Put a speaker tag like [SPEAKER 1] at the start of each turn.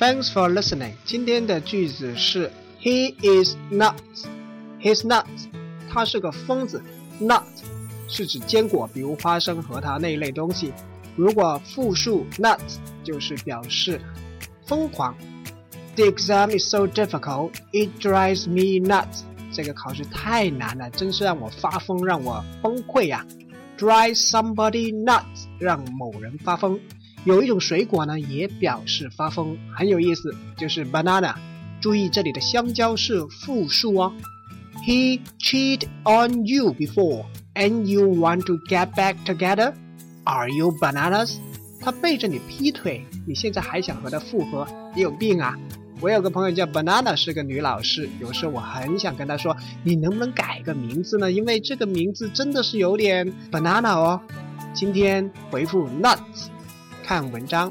[SPEAKER 1] Thanks for listening。今天的句子是 He is nuts. He's nuts. 他是个疯子。Nut 是指坚果，比如花生、核桃那一类东西。如果复数 nuts 就是表示疯狂。The exam is so difficult, it drives me nuts. 这个考试太难了，真是让我发疯，让我崩溃呀！Drive somebody nuts，让某人发疯。有一种水果呢，也表示发疯，很有意思，就是 banana。注意这里的香蕉是复数哦。He cheated on you before, and you want to get back together? Are you bananas? 他背着你劈腿，你现在还想和他复合？你有病啊！我有个朋友叫 Banana，是个女老师。有时候我很想跟她说，你能不能改个名字呢？因为这个名字真的是有点 banana 哦。今天回复 nuts，看文章。